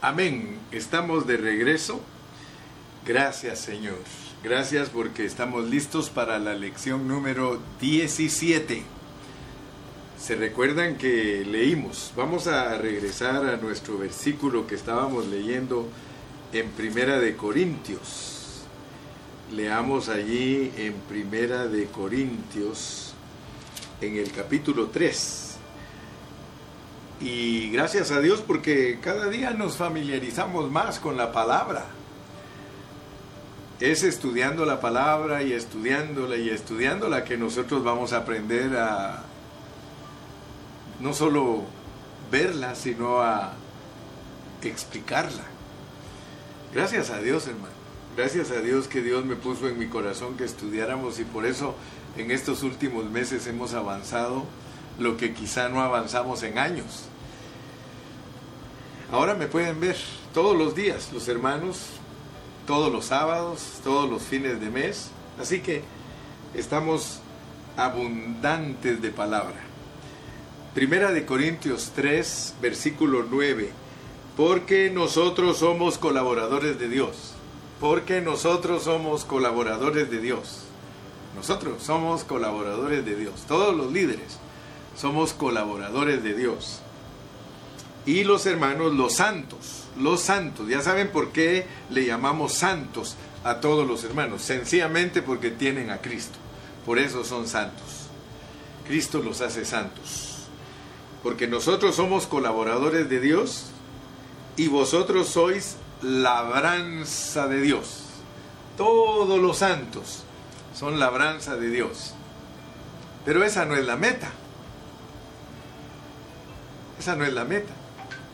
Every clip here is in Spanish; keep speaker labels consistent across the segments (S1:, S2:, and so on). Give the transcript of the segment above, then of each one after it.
S1: Amén. Estamos de regreso. Gracias Señor. Gracias porque estamos listos para la lección número 17. Se recuerdan que leímos. Vamos a regresar a nuestro versículo que estábamos leyendo en Primera de Corintios. Leamos allí en Primera de Corintios en el capítulo 3. Y gracias a Dios porque cada día nos familiarizamos más con la palabra. Es estudiando la palabra y estudiándola y estudiándola que nosotros vamos a aprender a no solo verla, sino a explicarla. Gracias a Dios, hermano. Gracias a Dios que Dios me puso en mi corazón que estudiáramos y por eso en estos últimos meses hemos avanzado lo que quizá no avanzamos en años. Ahora me pueden ver todos los días, los hermanos, todos los sábados, todos los fines de mes. Así que estamos abundantes de palabra. Primera de Corintios 3, versículo 9. Porque nosotros somos colaboradores de Dios. Porque nosotros somos colaboradores de Dios. Nosotros somos colaboradores de Dios. Todos los líderes somos colaboradores de Dios. Y los hermanos, los santos, los santos, ya saben por qué le llamamos santos a todos los hermanos, sencillamente porque tienen a Cristo, por eso son santos. Cristo los hace santos, porque nosotros somos colaboradores de Dios y vosotros sois labranza de Dios. Todos los santos son labranza de Dios. Pero esa no es la meta. Esa no es la meta.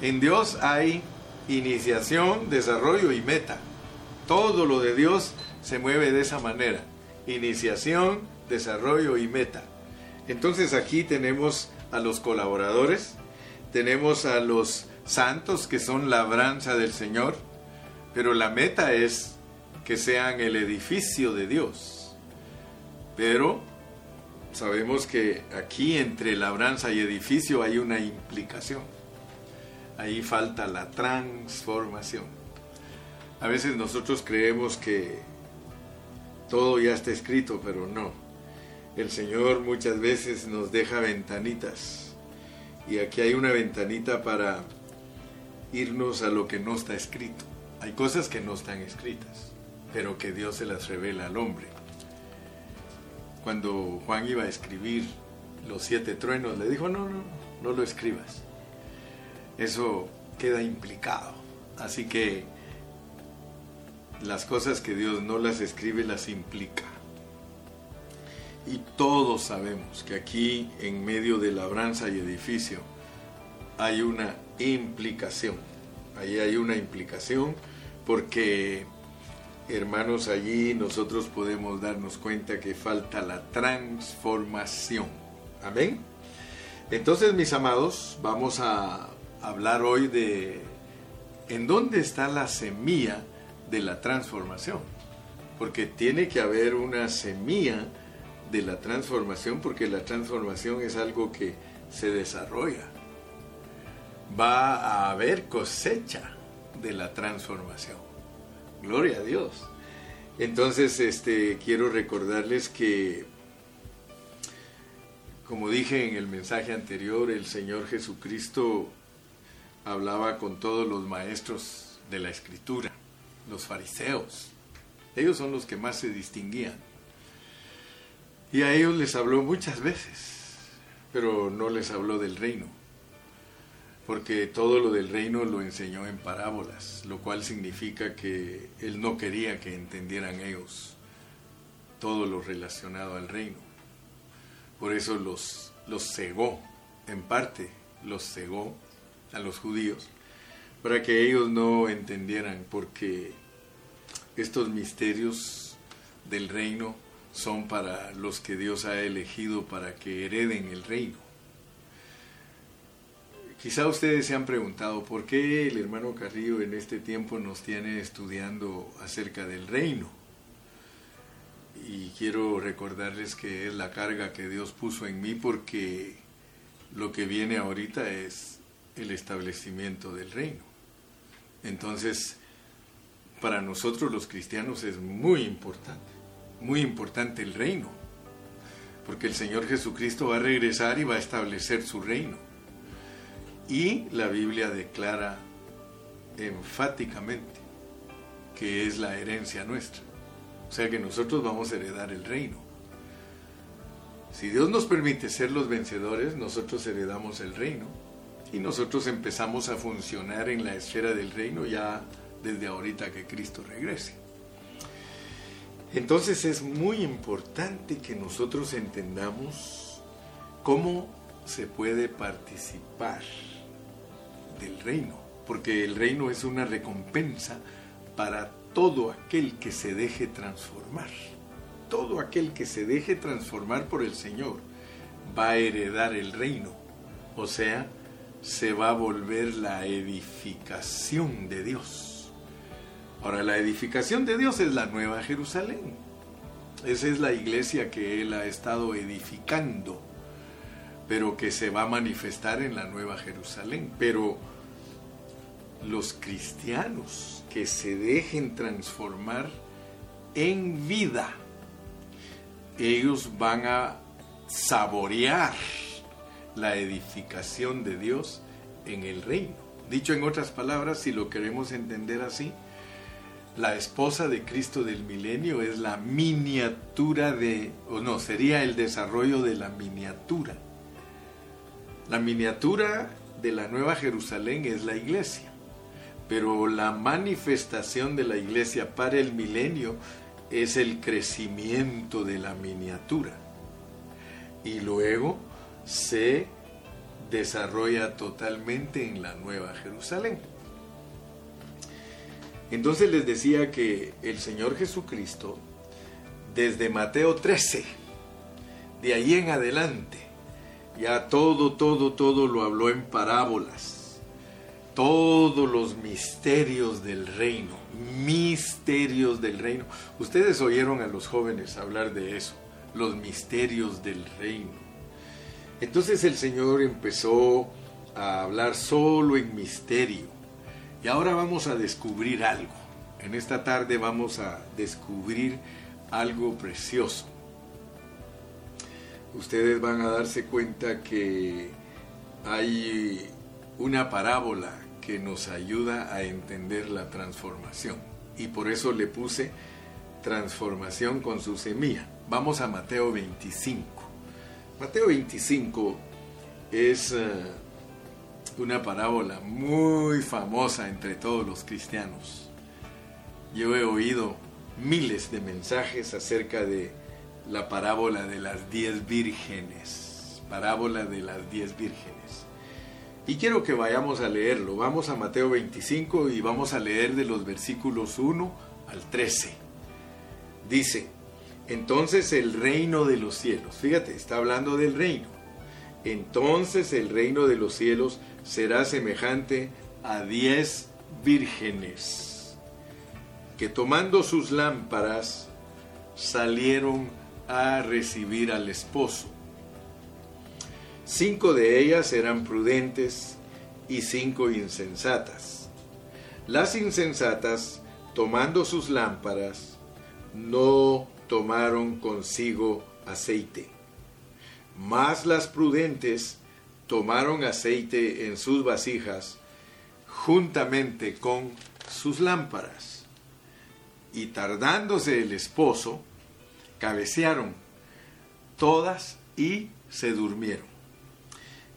S1: En Dios hay iniciación, desarrollo y meta. Todo lo de Dios se mueve de esa manera. Iniciación, desarrollo y meta. Entonces aquí tenemos a los colaboradores, tenemos a los santos que son labranza del Señor, pero la meta es que sean el edificio de Dios. Pero sabemos que aquí entre labranza y edificio hay una implicación. Ahí falta la transformación. A veces nosotros creemos que todo ya está escrito, pero no. El Señor muchas veces nos deja ventanitas. Y aquí hay una ventanita para irnos a lo que no está escrito. Hay cosas que no están escritas, pero que Dios se las revela al hombre cuando Juan iba a escribir los siete truenos, le dijo, no, no, no lo escribas. Eso queda implicado. Así que las cosas que Dios no las escribe, las implica. Y todos sabemos que aquí, en medio de labranza y edificio, hay una implicación. Ahí hay una implicación porque hermanos, allí nosotros podemos darnos cuenta que falta la transformación. Amén. Entonces, mis amados, vamos a hablar hoy de en dónde está la semilla de la transformación. Porque tiene que haber una semilla de la transformación, porque la transformación es algo que se desarrolla. Va a haber cosecha de la transformación. Gloria a Dios. Entonces, este, quiero recordarles que, como dije en el mensaje anterior, el Señor Jesucristo hablaba con todos los maestros de la Escritura, los fariseos. Ellos son los que más se distinguían. Y a ellos les habló muchas veces, pero no les habló del reino porque todo lo del reino lo enseñó en parábolas, lo cual significa que él no quería que entendieran ellos todo lo relacionado al reino. Por eso los, los cegó, en parte los cegó a los judíos, para que ellos no entendieran, porque estos misterios del reino son para los que Dios ha elegido para que hereden el reino. Quizá ustedes se han preguntado por qué el hermano Carrillo en este tiempo nos tiene estudiando acerca del reino. Y quiero recordarles que es la carga que Dios puso en mí porque lo que viene ahorita es el establecimiento del reino. Entonces, para nosotros los cristianos es muy importante, muy importante el reino, porque el Señor Jesucristo va a regresar y va a establecer su reino. Y la Biblia declara enfáticamente que es la herencia nuestra. O sea que nosotros vamos a heredar el reino. Si Dios nos permite ser los vencedores, nosotros heredamos el reino y nosotros empezamos a funcionar en la esfera del reino ya desde ahorita que Cristo regrese. Entonces es muy importante que nosotros entendamos cómo se puede participar del reino, porque el reino es una recompensa para todo aquel que se deje transformar todo aquel que se deje transformar por el Señor va a heredar el reino, o sea, se va a volver la edificación de Dios. Ahora, la edificación de Dios es la nueva Jerusalén. Esa es la iglesia que Él ha estado edificando, pero que se va a manifestar en la nueva Jerusalén. Pero los cristianos que se dejen transformar en vida, ellos van a saborear la edificación de Dios en el reino. Dicho en otras palabras, si lo queremos entender así, la esposa de Cristo del milenio es la miniatura de, o no, sería el desarrollo de la miniatura. La miniatura de la Nueva Jerusalén es la iglesia, pero la manifestación de la iglesia para el milenio es el crecimiento de la miniatura y luego se desarrolla totalmente en la Nueva Jerusalén. Entonces les decía que el Señor Jesucristo, desde Mateo 13, de ahí en adelante, ya todo, todo, todo lo habló en parábolas, todos los misterios del reino misterios del reino. Ustedes oyeron a los jóvenes hablar de eso, los misterios del reino. Entonces el Señor empezó a hablar solo en misterio. Y ahora vamos a descubrir algo. En esta tarde vamos a descubrir algo precioso. Ustedes van a darse cuenta que hay una parábola que nos ayuda a entender la transformación. Y por eso le puse transformación con su semilla. Vamos a Mateo 25. Mateo 25 es eh, una parábola muy famosa entre todos los cristianos. Yo he oído miles de mensajes acerca de la parábola de las diez vírgenes. Parábola de las diez vírgenes. Y quiero que vayamos a leerlo. Vamos a Mateo 25 y vamos a leer de los versículos 1 al 13. Dice, entonces el reino de los cielos, fíjate, está hablando del reino. Entonces el reino de los cielos será semejante a diez vírgenes que tomando sus lámparas salieron a recibir al esposo. Cinco de ellas eran prudentes y cinco insensatas. Las insensatas, tomando sus lámparas, no tomaron consigo aceite. Mas las prudentes tomaron aceite en sus vasijas juntamente con sus lámparas. Y tardándose el esposo, cabecearon todas y se durmieron.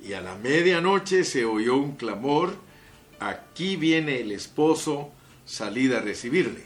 S1: Y a la medianoche se oyó un clamor, aquí viene el esposo, salid a recibirle.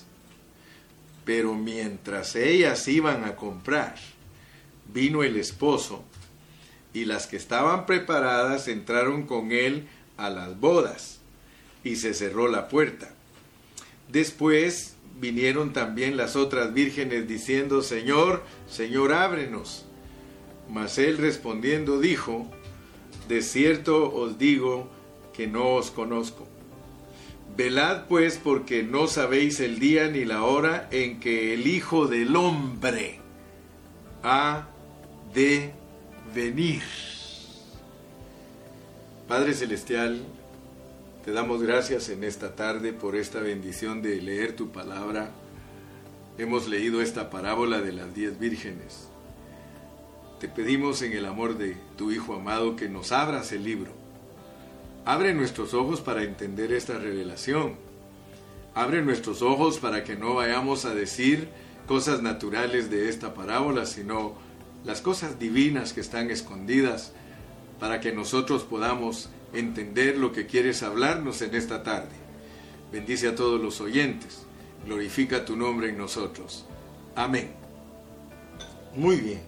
S1: Pero mientras ellas iban a comprar, vino el esposo, y las que estaban preparadas entraron con él a las bodas, y se cerró la puerta. Después vinieron también las otras vírgenes diciendo, Señor, Señor, ábrenos. Mas él respondiendo dijo, De cierto os digo que no os conozco. Velad pues porque no sabéis el día ni la hora en que el Hijo del Hombre ha de venir. Padre Celestial, te damos gracias en esta tarde por esta bendición de leer tu palabra. Hemos leído esta parábola de las diez vírgenes. Te pedimos en el amor de tu Hijo amado que nos abras el libro. Abre nuestros ojos para entender esta revelación. Abre nuestros ojos para que no vayamos a decir cosas naturales de esta parábola, sino las cosas divinas que están escondidas para que nosotros podamos entender lo que quieres hablarnos en esta tarde. Bendice a todos los oyentes. Glorifica tu nombre en nosotros. Amén. Muy bien.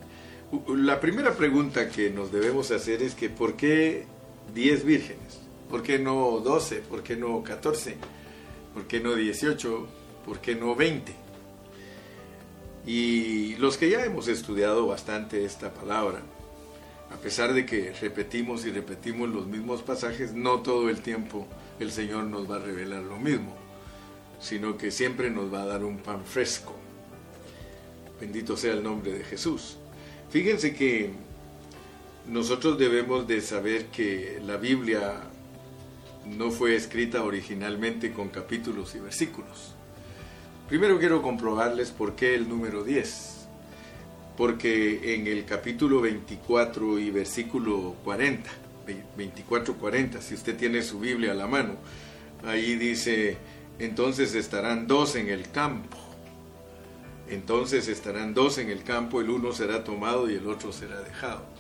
S1: La primera pregunta que nos debemos hacer es que ¿por qué 10 vírgenes? ¿Por qué no 12? ¿Por qué no 14? ¿Por qué no 18? ¿Por qué no 20? Y los que ya hemos estudiado bastante esta palabra, a pesar de que repetimos y repetimos los mismos pasajes, no todo el tiempo el Señor nos va a revelar lo mismo, sino que siempre nos va a dar un pan fresco. Bendito sea el nombre de Jesús. Fíjense que nosotros debemos de saber que la Biblia no fue escrita originalmente con capítulos y versículos. Primero quiero comprobarles por qué el número 10. Porque en el capítulo 24 y versículo 40, 24-40, si usted tiene su Biblia a la mano, ahí dice, entonces estarán dos en el campo. Entonces estarán dos en el campo, el uno será tomado y el otro será dejado.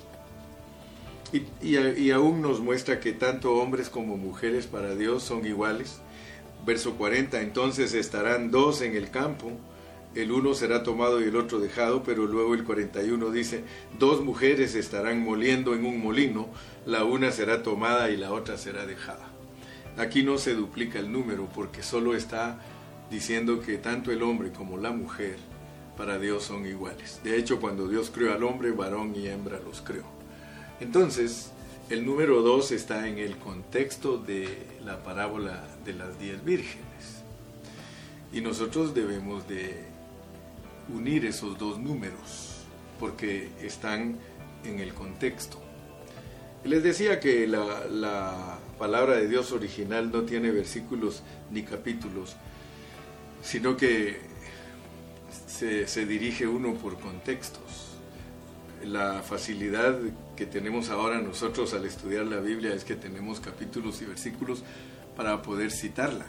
S1: Y, y, aún nos muestra que tanto hombres como mujeres para Dios son iguales Verso 40, entonces estarán dos en el campo, el uno será tomado y el otro dejado, pero luego el 41 dice, dos mujeres estarán moliendo en un molino, la una será tomada y la otra será dejada. Aquí no se duplica el número porque solo está diciendo que tanto el hombre como la mujer para Dios son iguales. De hecho, cuando Dios creó al hombre, varón y hembra los creó. Entonces, el número 2 está en el contexto de la parábola de las diez vírgenes. Y nosotros debemos de unir esos dos números porque están en el contexto. Les decía que la, palabra de Dios original no tiene versículos ni capítulos, sino que se, se dirige uno por contextos. La facilidad que tenemos ahora nosotros al estudiar la Biblia es que tenemos capítulos y versículos para poder citarla.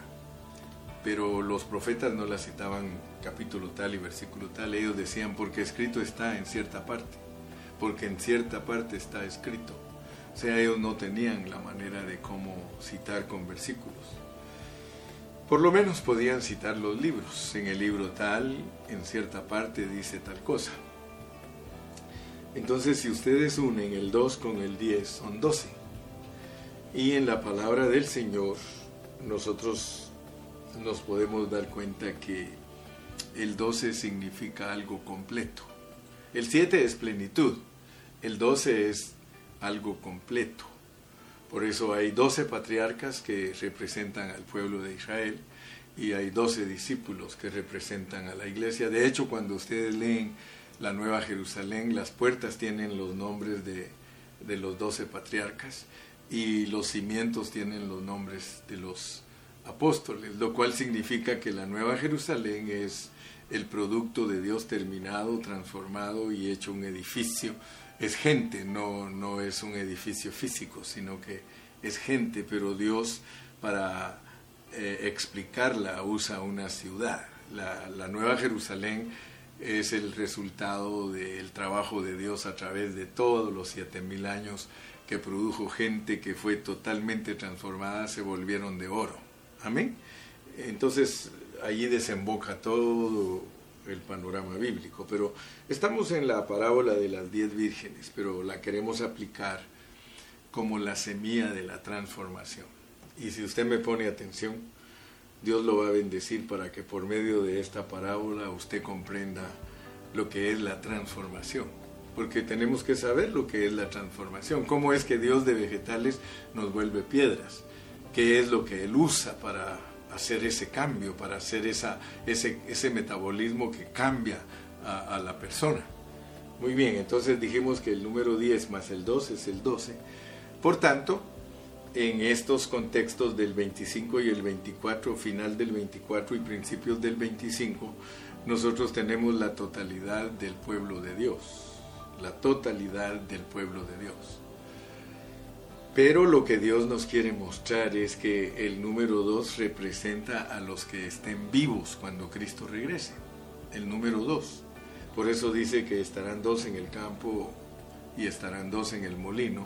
S1: Pero los profetas no la citaban capítulo tal y versículo tal, ellos decían porque escrito está en cierta parte, porque en cierta parte está escrito. O sea, ellos no tenían la manera de cómo citar con versículos. Por lo menos podían citar los libros. En el libro tal, en cierta parte dice tal cosa. Entonces, si ustedes unen el 2 con el 10, son 12. Y en la palabra del Señor, nosotros nos podemos dar cuenta que el 12 significa algo completo. El 7 es plenitud. El 12 es algo completo. Por eso hay 12 patriarcas que representan al pueblo de Israel y hay 12 discípulos que representan a la iglesia. De hecho, cuando ustedes leen la Nueva Jerusalén, las puertas tienen los nombres de, de los doce patriarcas y los cimientos tienen los nombres de los apóstoles, lo cual significa que la Nueva Jerusalén es el producto de Dios terminado, transformado y hecho un edificio. Es gente, no, no es un edificio físico, sino que es gente, pero Dios para eh, explicarla usa una ciudad. La, la Nueva Jerusalén es el resultado del trabajo de Dios a través de todos los siete mil años que produjo gente que fue totalmente transformada, se volvieron de oro. Amén. Entonces allí desemboca todo el panorama bíblico. Pero estamos en la parábola de las diez vírgenes, pero la queremos aplicar como la semilla de la transformación. Y si usted me pone atención, Dios lo va a bendecir para que por medio de esta parábola usted comprenda lo que es la transformación. Porque tenemos que saber lo que es la transformación, cómo es que Dios de vegetales nos vuelve piedras, qué es lo que Él usa para hacer ese cambio, para hacer esa, ese, ese metabolismo que cambia a, a la persona. Muy bien, entonces dijimos que el número 10 más el 12 es el 12. Por tanto, en estos contextos del 25 y el 24, final del 24 y principios del 25, nosotros tenemos la totalidad del pueblo de Dios, la totalidad del pueblo de Dios. Pero lo que Dios nos quiere mostrar es que el número 2 representa a los que estén vivos cuando Cristo regrese. El número 2. Por eso dice que estarán dos en el campo y estarán dos en el molino.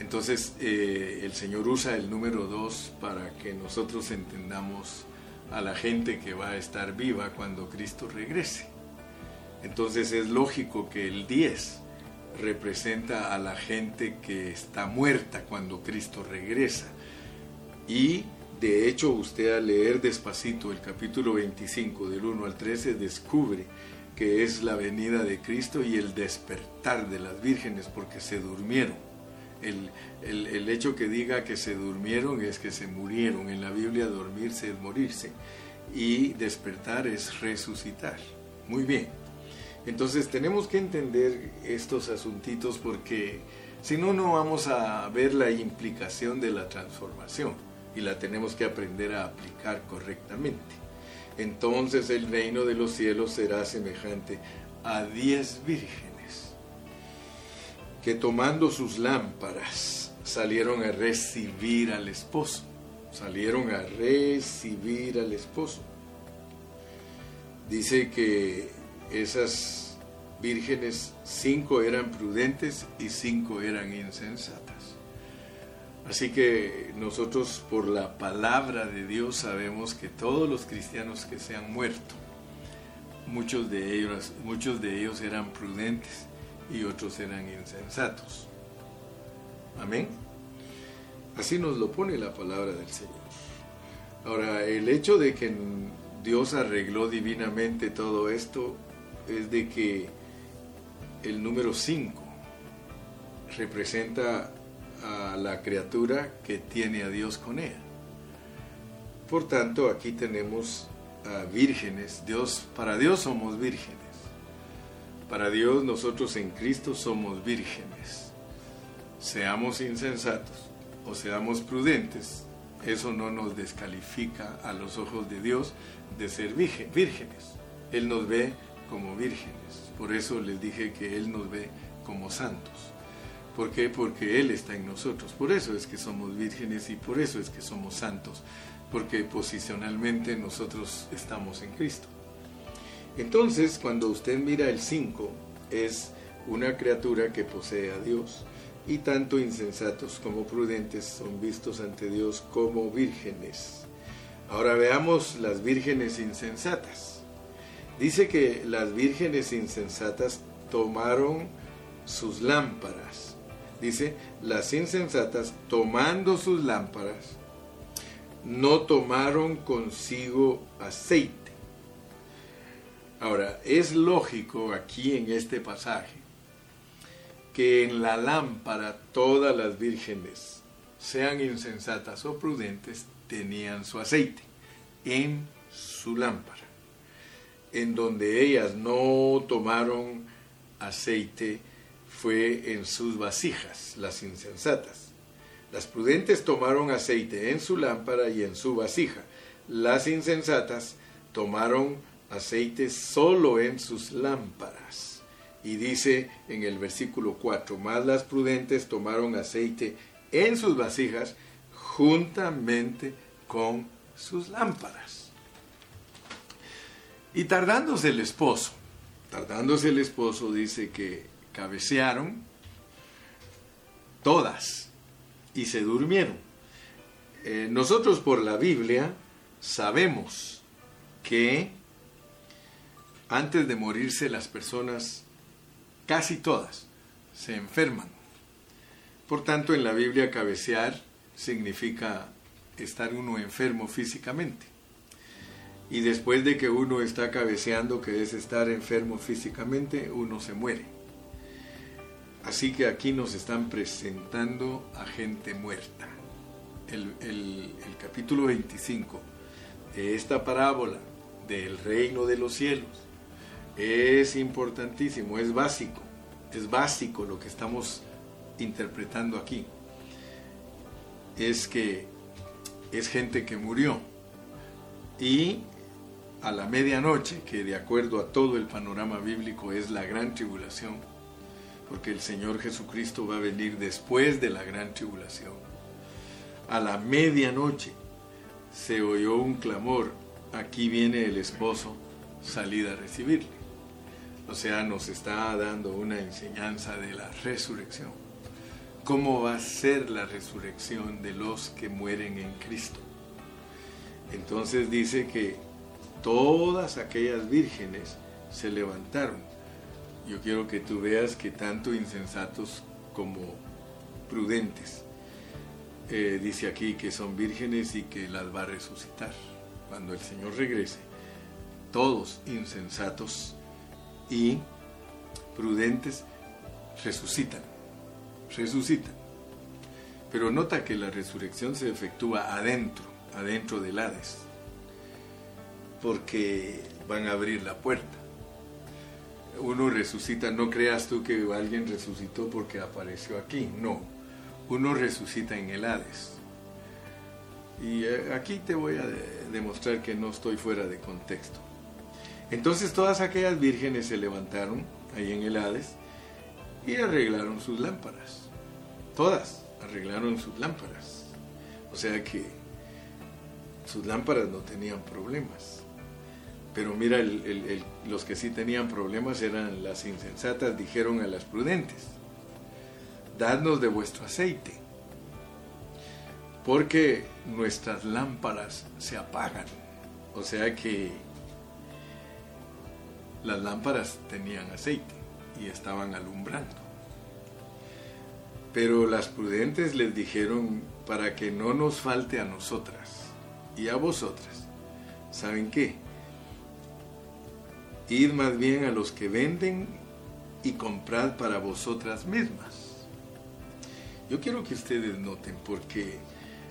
S1: Entonces eh, el Señor usa el número 2 para que nosotros entendamos a la gente que va a estar viva cuando Cristo regrese. Entonces es lógico que el 10 representa a la gente que está muerta cuando Cristo regresa. Y de hecho usted al leer despacito el capítulo 25 del 1 al 13 descubre que es la venida de Cristo y el despertar de las vírgenes porque se durmieron. El, el, hecho que diga que se durmieron es que se murieron. En la Biblia dormirse es morirse y despertar es resucitar. Muy bien. Entonces tenemos que entender estos asuntitos porque si no, no vamos a ver la implicación de la transformación y la tenemos que aprender a aplicar correctamente entonces el reino de los cielos será semejante a diez vírgenes tomando sus lámparas salieron a recibir al esposo. Salieron a recibir al esposo. Dice que esas vírgenes, cinco eran prudentes y cinco eran insensatas. Así que nosotros por la palabra de Dios sabemos que todos los cristianos que se han muerto, muchos de ellos, muchos de ellos eran prudentes y otros eran insensatos. Amén. Así nos lo pone la palabra del Señor. Ahora, el hecho de que Dios arregló divinamente todo esto es de que el número 5 representa a la criatura que tiene a Dios con él. Por tanto, aquí tenemos a vírgenes. Dios, para Dios somos vírgenes. Para Dios nosotros en Cristo somos vírgenes. Seamos insensatos o seamos prudentes, eso no nos descalifica a los ojos de Dios de ser vírgenes. Él nos ve como vírgenes. Por eso les dije que Él nos ve como santos. ¿Por qué? Porque Él está en nosotros. Por eso es que somos vírgenes y por eso es que somos santos. Porque posicionalmente nosotros estamos en Cristo. Entonces, cuando usted mira el 5, es una criatura que posee a Dios. Y tanto insensatos como prudentes son vistos ante Dios como vírgenes. Ahora veamos las vírgenes insensatas. Dice que las vírgenes insensatas tomaron sus lámparas dice, las insensatas, tomando sus lámparas, no tomaron consigo aceite. Ahora, es lógico aquí en este pasaje que en la lámpara todas las vírgenes, sean insensatas o prudentes, tenían su aceite en su lámpara. En donde ellas no tomaron aceite, fue en sus vasijas, las insensatas. Las prudentes tomaron aceite en su lámpara y en su vasija. Las insensatas tomaron aceite solo en sus lámparas. Y dice en el versículo 4, más las prudentes tomaron aceite en sus vasijas juntamente con sus lámparas. Y tardándose el esposo, tardándose el esposo dice que cabecearon todas y se durmieron. Eh, nosotros por la Biblia sabemos que antes de morirse las personas, casi todas, se enferman. Por tanto, en la Biblia cabecear significa estar uno enfermo físicamente. Y después de que uno está cabeceando, que es estar enfermo físicamente, uno se muere. Así que aquí nos están presentando a gente muerta. El, capítulo 25 de esta parábola del reino de los cielos es importantísimo, es básico, es básico lo que estamos interpretando aquí. Es que es gente que murió y a la medianoche, que de acuerdo a todo el panorama bíblico es la gran tribulación, porque el Señor Jesucristo va a venir después de la gran tribulación. A la medianoche se oyó un clamor, aquí viene el esposo, salid a recibirle. O sea, nos está dando una enseñanza de la resurrección. ¿Cómo va a ser la resurrección de los que mueren en Cristo? Entonces dice que todas aquellas vírgenes se levantaron. Yo quiero que tú veas que tanto insensatos como prudentes, eh, dice aquí que son vírgenes y que las va a resucitar cuando el Señor regrese. Todos insensatos y prudentes resucitan, resucitan. Pero nota que la resurrección se efectúa adentro, adentro del Hades porque van a abrir la puerta. Uno resucita, no creas tú que alguien resucitó porque apareció aquí, no. Uno resucita en el Hades. Y eh, aquí te voy a demostrar que no estoy fuera de contexto. Entonces todas aquellas vírgenes se levantaron ahí en el Hades y arreglaron sus lámparas. Todas arreglaron sus lámparas. O sea que sus lámparas no tenían problemas. Pero mira, los que sí tenían problemas eran las insensatas, dijeron a las prudentes, dadnos de vuestro aceite, porque nuestras lámparas se apagan. O sea que las lámparas tenían aceite y estaban alumbrando. Pero las prudentes les dijeron, para que no nos falte a nosotras y a vosotras, ¿saben qué? Id más bien a los que venden y comprad para vosotras mismas. Yo quiero que ustedes noten porque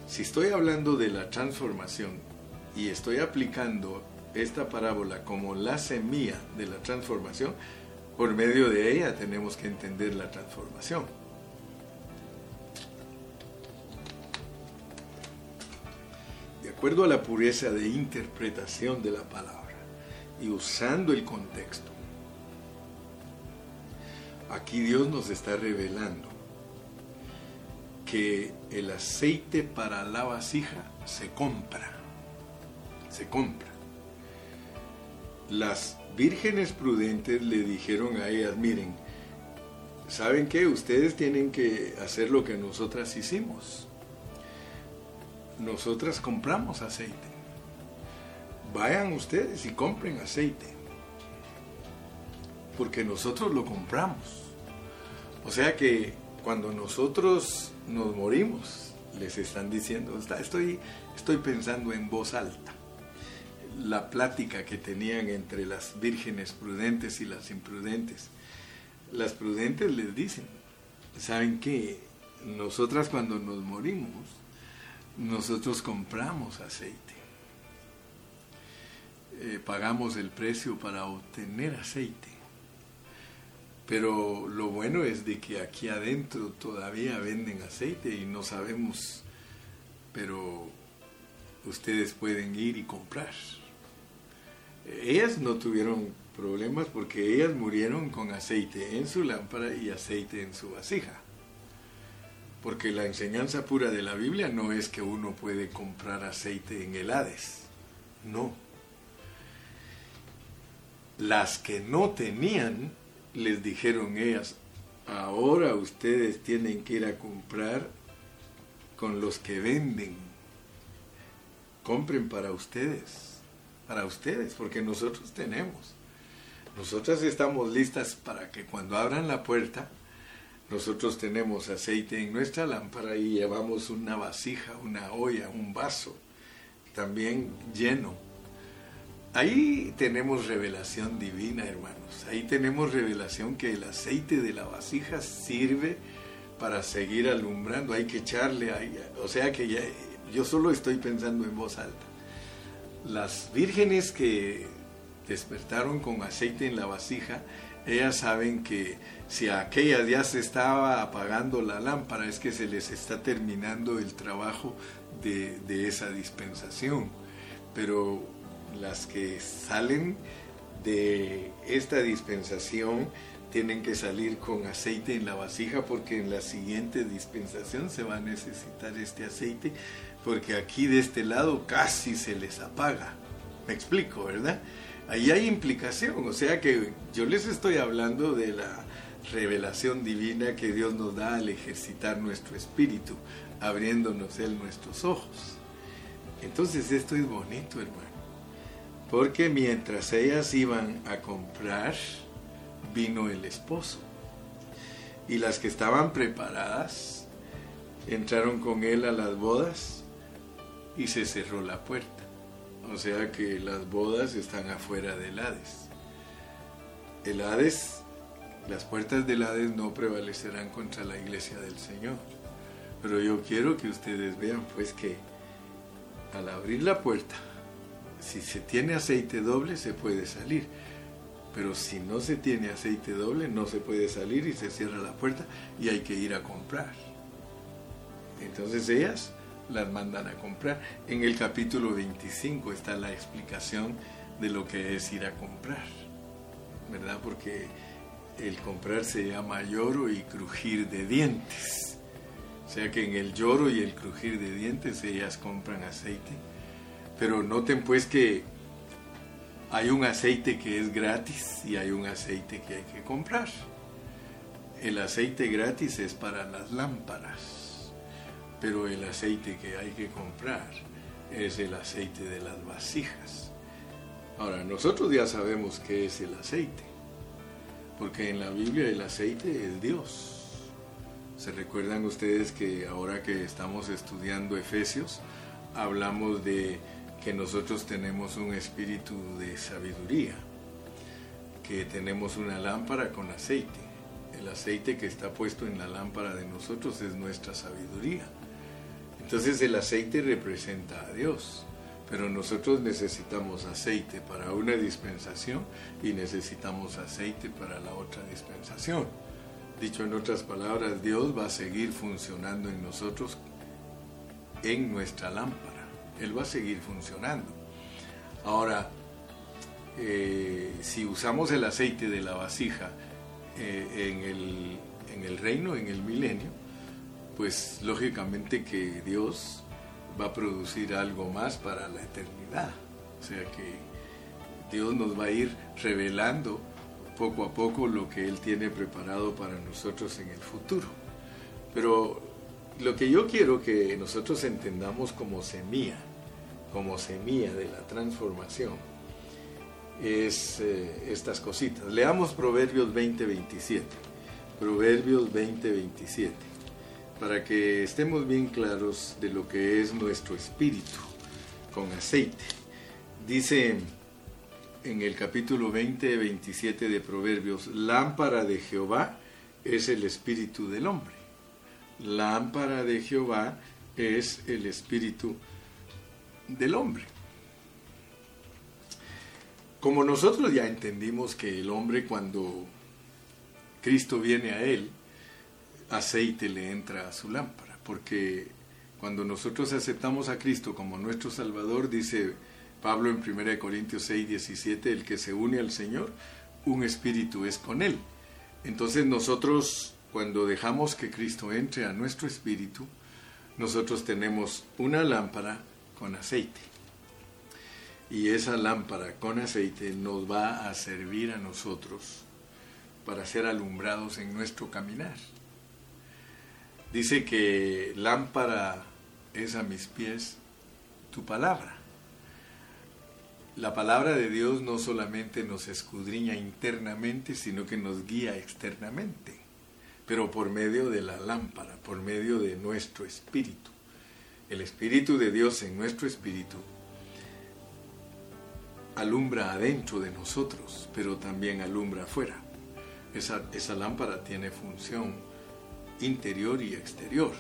S1: si estoy hablando de la transformación y estoy aplicando esta parábola como la semilla de la transformación, por medio de ella tenemos que entender la transformación. De acuerdo a la pureza de interpretación de la palabra y usando el contexto. Aquí Dios nos está revelando que el aceite para la vasija se compra, se compra. Las vírgenes prudentes le dijeron a ellas, miren, ¿saben qué? Ustedes tienen que hacer lo que nosotras hicimos. Nosotras compramos aceite vayan ustedes y compren aceite, porque nosotros lo compramos. O sea que cuando nosotros nos morimos, les están diciendo, estoy, estoy pensando en voz alta. La plática que tenían entre las vírgenes prudentes y las imprudentes. Las prudentes les dicen, ¿saben qué? Nosotras cuando nos morimos, nosotros compramos aceite. Eh, pagamos el precio para obtener aceite. Pero lo bueno es de que aquí adentro todavía venden aceite y no sabemos, pero ustedes pueden ir y comprar. Ellas no tuvieron problemas porque ellas murieron con aceite en su lámpara y aceite en su vasija. Porque la enseñanza pura de la Biblia no es que uno puede comprar aceite en el Hades. No las que no tenían, les dijeron ellas, ahora ustedes tienen que ir a comprar con los que venden. Compren para ustedes, para ustedes, porque nosotros tenemos. Nosotras estamos listas para que cuando abran la puerta, nosotros tenemos aceite en nuestra lámpara y llevamos una vasija, una olla, un vaso, también lleno. Ahí tenemos revelación divina, hermanos. Ahí tenemos revelación que el aceite de la vasija sirve para seguir alumbrando. Hay que echarle ahí. O sea que ya, yo solo estoy pensando en voz alta. Las vírgenes que despertaron con aceite en la vasija, ellas saben que si aquella ya se estaba apagando la lámpara, es que se les está terminando el trabajo de, de esa dispensación. Pero las que salen de esta dispensación tienen que salir con aceite en la vasija porque en la siguiente dispensación se va a necesitar este aceite porque aquí de este lado casi se les apaga. Me explico, ¿verdad? Ahí hay implicación, o sea que yo les estoy hablando de la revelación divina que Dios nos da al ejercitar nuestro espíritu, abriéndonos Él nuestros ojos. Entonces esto es bonito, hermano, porque mientras ellas iban a comprar, vino el esposo. Y las que estaban preparadas entraron con él a las bodas y se cerró la puerta. O sea que las bodas están afuera del Hades. El Hades las puertas del Hades no prevalecerán contra la iglesia del Señor. Pero yo quiero que ustedes vean pues que al abrir la puerta, si se tiene aceite doble se puede salir. Pero si no se tiene aceite doble no se puede salir y se cierra la puerta y hay que ir a comprar. Entonces ellas las mandan a comprar. En el capítulo 25 está la explicación de lo que es ir a comprar. ¿Verdad? Porque el comprar se llama lloro y crujir de dientes. O sea que en el lloro y el crujir de dientes ellas compran aceite. Pero noten pues que hay un aceite que es gratis y hay un aceite que hay que comprar. El aceite gratis es para las lámparas, pero el aceite que hay que comprar es el aceite de las vasijas. Ahora, nosotros ya sabemos qué es el aceite porque en la Biblia el aceite es Dios. ¿Se recuerdan ustedes que ahora que estamos estudiando Efesios, hablamos de que nosotros tenemos un espíritu de sabiduría, que tenemos una lámpara con aceite. El aceite que está puesto en la lámpara de nosotros es nuestra sabiduría. Entonces el aceite representa a Dios. Pero nosotros necesitamos aceite para una dispensación y necesitamos aceite para la otra dispensación. Dicho en otras palabras, Dios va a seguir funcionando en nosotros, en nuestra lámpara. Él va a seguir funcionando. Ahora, eh, si usamos el aceite de la vasija eh, en, el, en el reino, en el milenio, pues lógicamente que Dios va a producir algo más para la eternidad. O sea que Dios nos va a ir revelando poco a poco lo que Él tiene preparado para nosotros en el futuro. Pero lo que yo quiero que nosotros entendamos como semilla, como semilla de la transformación, es eh, estas cositas. Leamos Proverbios 20:27. Proverbios 20:27 para que estemos bien claros de lo que es nuestro espíritu con aceite. Dice en el capítulo 20, 27 de Proverbios, lámpara de Jehová es el espíritu del hombre. Lámpara de Jehová es el espíritu del hombre. Como nosotros ya entendimos que el hombre cuando Cristo viene a él, aceite le entra a su lámpara, porque cuando nosotros aceptamos a Cristo como nuestro Salvador, dice Pablo en 1 Corintios 6, 17, el que se une al Señor, un espíritu es con él. Entonces nosotros, cuando dejamos que Cristo entre a nuestro espíritu, nosotros tenemos una lámpara con aceite. Y esa lámpara con aceite nos va a servir a nosotros para ser alumbrados en nuestro caminar. Dice que lámpara es a mis pies tu palabra. La palabra de Dios no solamente nos escudriña internamente, sino que nos guía externamente. pero por medio de la lámpara, por medio de nuestro espíritu. El espíritu de Dios en nuestro espíritu alumbra adentro de nosotros, pero también alumbra afuera. Esa, esa lámpara tiene función interior y exterior,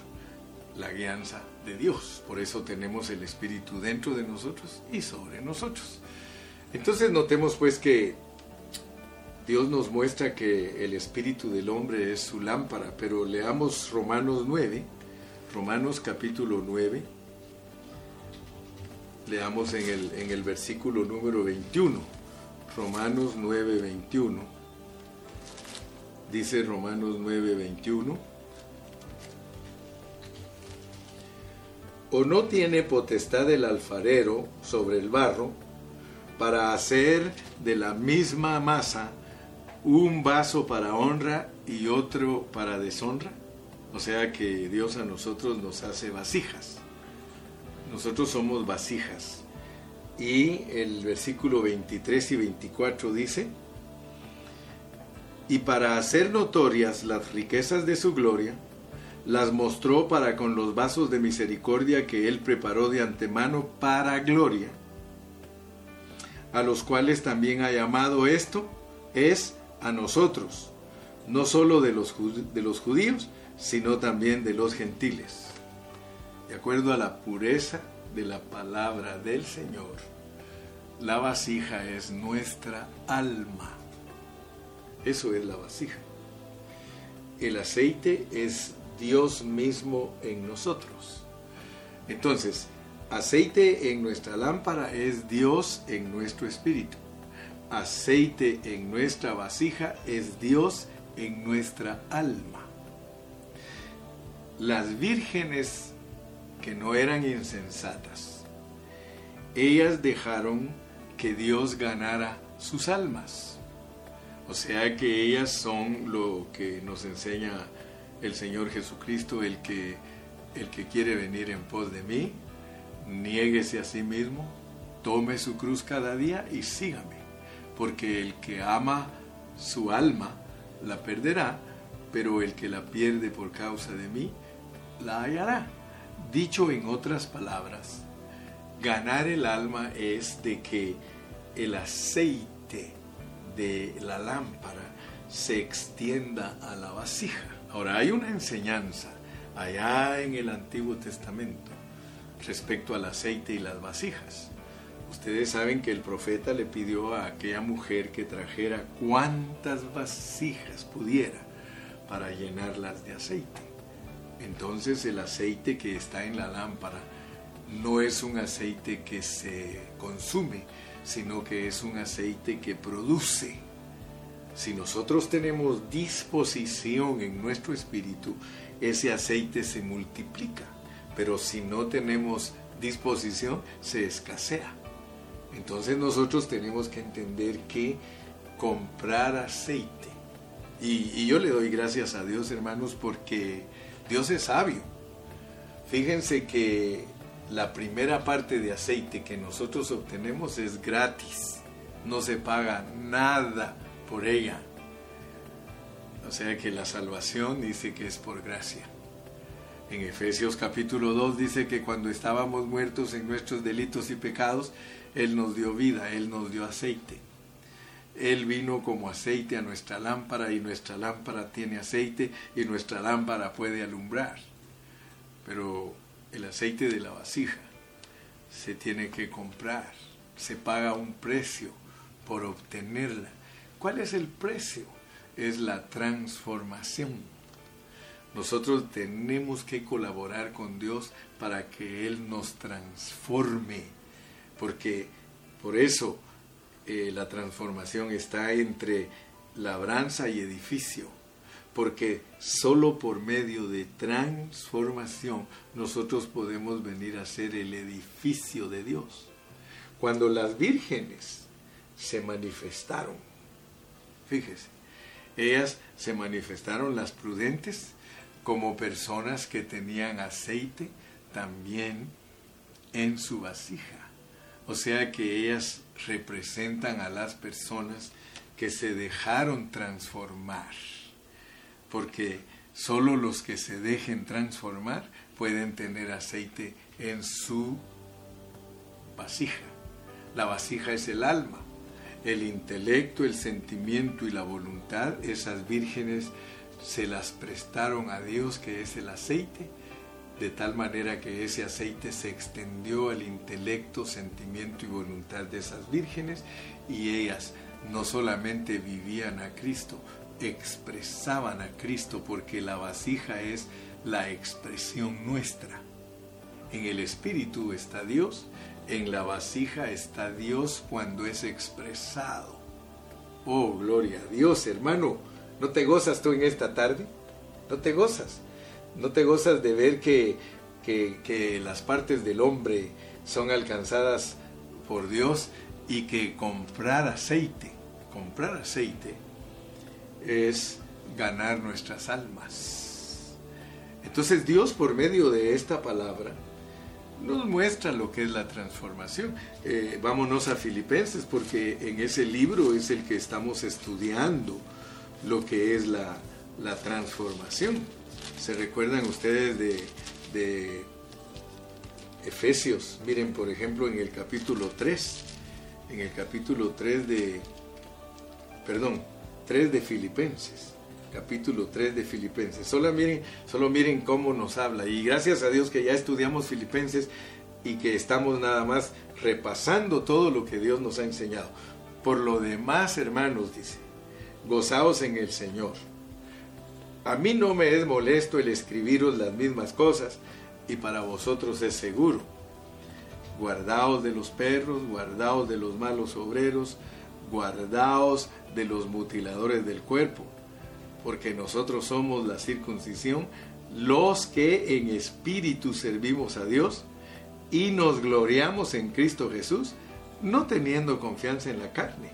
S1: la guianza de Dios. Por eso tenemos el Espíritu dentro de nosotros y sobre nosotros. Entonces notemos pues que Dios nos muestra que el espíritu del hombre es su lámpara, pero leamos Romanos 9, Romanos capítulo 9, leamos en el, en el versículo número 21, Romanos 9, 21, dice Romanos 9, 21, ¿o no tiene potestad el alfarero sobre el barro para hacer de la misma masa un vaso para honra y otro para deshonra. O sea que Dios a nosotros nos hace vasijas. Nosotros somos vasijas. Y el versículo 23 y 24 dice, y para hacer notorias las riquezas de su gloria, las mostró para con los vasos de misericordia que él preparó de antemano para gloria, a los cuales también ha llamado esto, es a nosotros, no solo de los, de los judíos, sino también de los gentiles. De acuerdo a la pureza de la palabra del Señor, la vasija es nuestra alma. Eso es la vasija. El aceite es Dios mismo en nosotros. Entonces, aceite en nuestra lámpara es Dios en nuestro espíritu aceite en nuestra vasija es Dios en nuestra alma. Las vírgenes que no eran insensatas, ellas dejaron que Dios ganara sus almas. O sea que ellas son lo que nos enseña el Señor Jesucristo, el que, el que quiere venir en pos de mí, niéguese a sí mismo, tome su cruz cada día y sígame porque el que ama su alma la perderá, pero el que la pierde por causa de mí, la hallará. Dicho en otras palabras, ganar el alma es de que el aceite de la lámpara se extienda a la vasija. Ahora hay una enseñanza allá en el Antiguo Testamento respecto al aceite y las vasijas. Ustedes saben que el profeta le pidió a aquella mujer que trajera cuantas vasijas pudiera para llenarlas de aceite. Entonces el aceite que está en la lámpara no es un aceite que se consume, sino que es un aceite que produce. Si nosotros tenemos disposición en nuestro espíritu, ese aceite se multiplica. Pero si no tenemos disposición, se escasea. Entonces nosotros tenemos que entender que comprar aceite, y, yo le doy gracias a Dios hermanos porque Dios es sabio. Fíjense que la primera parte de aceite que nosotros obtenemos es gratis, no se paga nada por ella. O sea que la salvación dice que es por gracia. En Efesios capítulo 2 dice que cuando estábamos muertos en nuestros delitos y pecados, él nos dio vida, Él nos dio aceite. Él vino como aceite a nuestra lámpara y nuestra lámpara tiene aceite y nuestra lámpara puede alumbrar. Pero el aceite de la vasija se tiene que comprar, se paga un precio por obtenerla. ¿Cuál es el precio? Es la transformación. Nosotros tenemos que colaborar con Dios para que Él nos transforme porque por eso eh, la transformación está entre labranza y edificio, porque solo por medio de transformación nosotros podemos venir a ser el edificio de Dios. Cuando las vírgenes se manifestaron, fíjese, ellas se manifestaron las prudentes como personas que tenían aceite también en su vasija. O sea que ellas representan a las personas que se dejaron transformar. Porque Solo los que se dejen transformar pueden tener aceite en su vasija. La vasija es el alma, el intelecto, el sentimiento y la voluntad. Esas vírgenes se las prestaron a Dios, que es el aceite, de tal manera que ese aceite se extendió al intelecto, sentimiento y voluntad de esas vírgenes y ellas no solamente vivían a Cristo, expresaban a Cristo porque la vasija es la expresión nuestra. En el Espíritu está Dios, en la vasija está Dios cuando es expresado. Oh, gloria a Dios, hermano. ¿No te gozas tú en esta tarde? ¿No te gozas? ¿No te gozas de ver que, que, las partes del hombre son alcanzadas por Dios y que comprar aceite, comprar aceite es ganar nuestras almas. Entonces Dios por medio de esta palabra nos muestra lo que es la transformación. Eh, vámonos a Filipenses porque en ese libro es el que estamos estudiando lo que es la, transformación. ¿Se recuerdan ustedes de, de Efesios? Miren, por ejemplo, en el capítulo 3, en el capítulo 3 de, perdón, 3 de Filipenses capítulo 3 de Filipenses. Solo miren, solo miren cómo nos habla. Y gracias a Dios que ya estudiamos Filipenses y que estamos nada más repasando todo lo que Dios nos ha enseñado. Por lo demás, hermanos, dice, gozaos en el Señor. A mí no me es molesto el escribiros las mismas cosas y para vosotros es seguro. Guardaos de los perros, guardaos de los malos obreros, guardaos de los mutiladores del cuerpo porque nosotros somos la circuncisión, los que en espíritu servimos a Dios y nos gloriamos en Cristo Jesús, no teniendo confianza en la carne.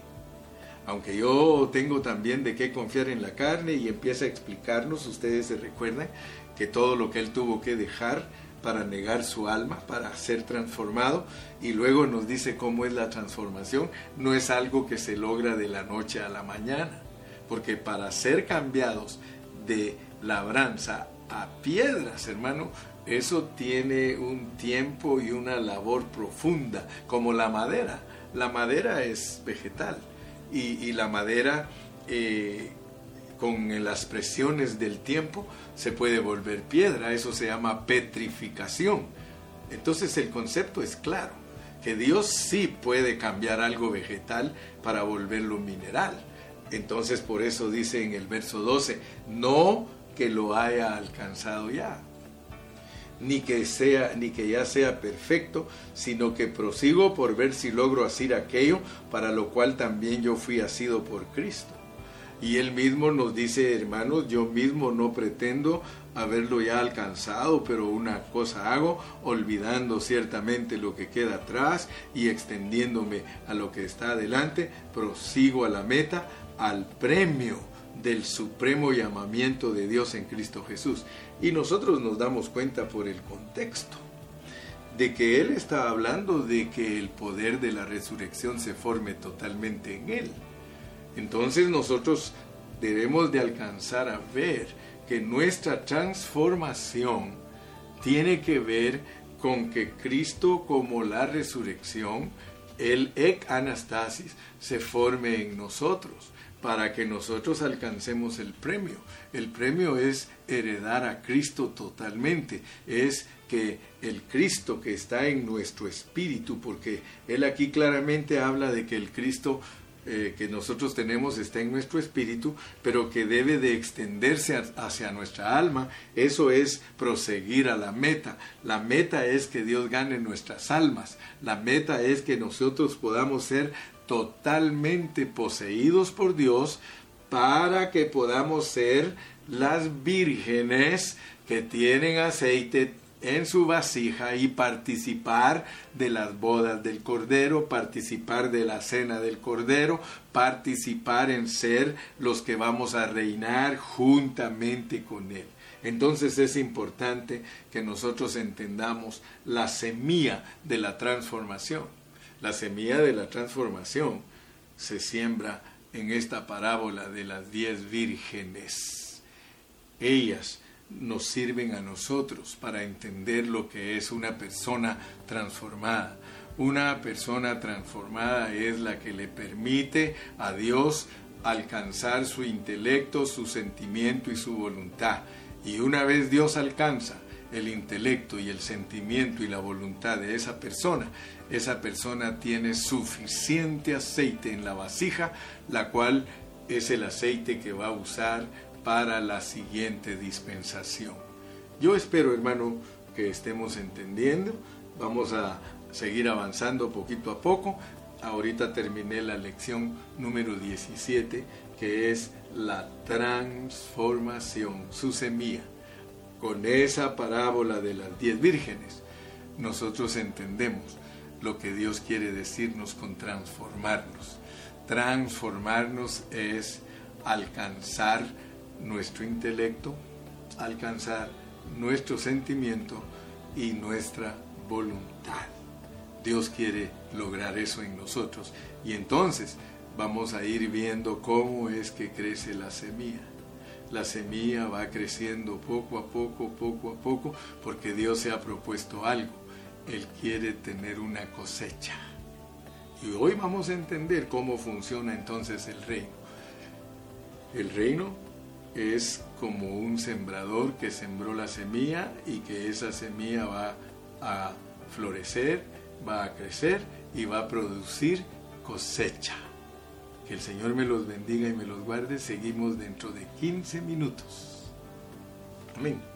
S1: Aunque yo tengo también de qué confiar en la carne y empieza a explicarnos, ustedes se recuerdan que todo lo que él tuvo que dejar para negar su alma, para ser transformado, y luego nos dice cómo es la transformación, no es algo que se logra de la noche a la mañana porque para ser cambiados de labranza a piedras, hermano, eso tiene un tiempo y una labor profunda, como la madera. La madera es vegetal y, la madera eh, con las presiones del tiempo se puede volver piedra, eso se llama petrificación. Entonces el concepto es claro, que Dios sí puede cambiar algo vegetal para volverlo mineral entonces por eso dice en el verso 12, no que lo haya alcanzado ya, ni que sea ni que ya sea perfecto, sino que prosigo por ver si logro hacer aquello para lo cual también yo fui asido por Cristo. Y él mismo nos dice, hermanos, yo mismo no pretendo haberlo ya alcanzado, pero una cosa hago, olvidando ciertamente lo que queda atrás y extendiéndome a lo que está adelante, prosigo a la meta, al premio del supremo llamamiento de Dios en Cristo Jesús. Y nosotros nos damos cuenta por el contexto de que Él está hablando de que el poder de la resurrección se forme totalmente en Él. Entonces nosotros debemos de alcanzar a ver que nuestra transformación tiene que ver con que Cristo como la resurrección, el ec anastasis, se forme en nosotros para que nosotros alcancemos el premio. El premio es heredar a Cristo totalmente, es que el Cristo que está en nuestro espíritu, porque Él aquí claramente habla de que el Cristo eh, que nosotros tenemos está en nuestro espíritu, pero que debe de extenderse hacia nuestra alma, eso es proseguir a la meta. La meta es que Dios gane nuestras almas, la meta es que nosotros podamos ser totalmente poseídos por Dios para que podamos ser las vírgenes que tienen aceite en su vasija y participar de las bodas del Cordero, participar de la cena del Cordero, participar en ser los que vamos a reinar juntamente con Él. Entonces es importante que nosotros entendamos la semilla de la transformación. La semilla de la transformación se siembra en esta parábola de las diez vírgenes Ellas nos sirven a nosotros para entender lo que es una persona transformada. Una persona transformada es la que le permite a Dios alcanzar su intelecto, su sentimiento y su voluntad. Y una vez Dios alcanza el intelecto y el sentimiento y la voluntad de esa persona, esa persona tiene suficiente aceite en la vasija, la cual es el aceite que va a usar para la siguiente dispensación. Yo espero, hermano, que estemos entendiendo. Vamos a seguir avanzando poquito a poco. Ahorita terminé la lección número 17, que es la transformación, su semilla. Con esa parábola de las diez vírgenes, nosotros entendemos lo que Dios quiere decirnos con transformarnos. Transformarnos es alcanzar nuestro intelecto, alcanzar nuestro sentimiento y nuestra voluntad. Dios quiere lograr eso en nosotros y entonces vamos a ir viendo cómo es que crece la semilla. La semilla va creciendo poco a poco, poco a poco, porque Dios se ha propuesto algo. Él quiere tener una cosecha. Y hoy vamos a entender cómo funciona entonces el reino. El reino es como un sembrador que sembró la semilla y que esa semilla va a florecer, va a crecer y va a producir cosecha. El Señor me los bendiga y me los guarde. Seguimos dentro de 15 minutos. Amén.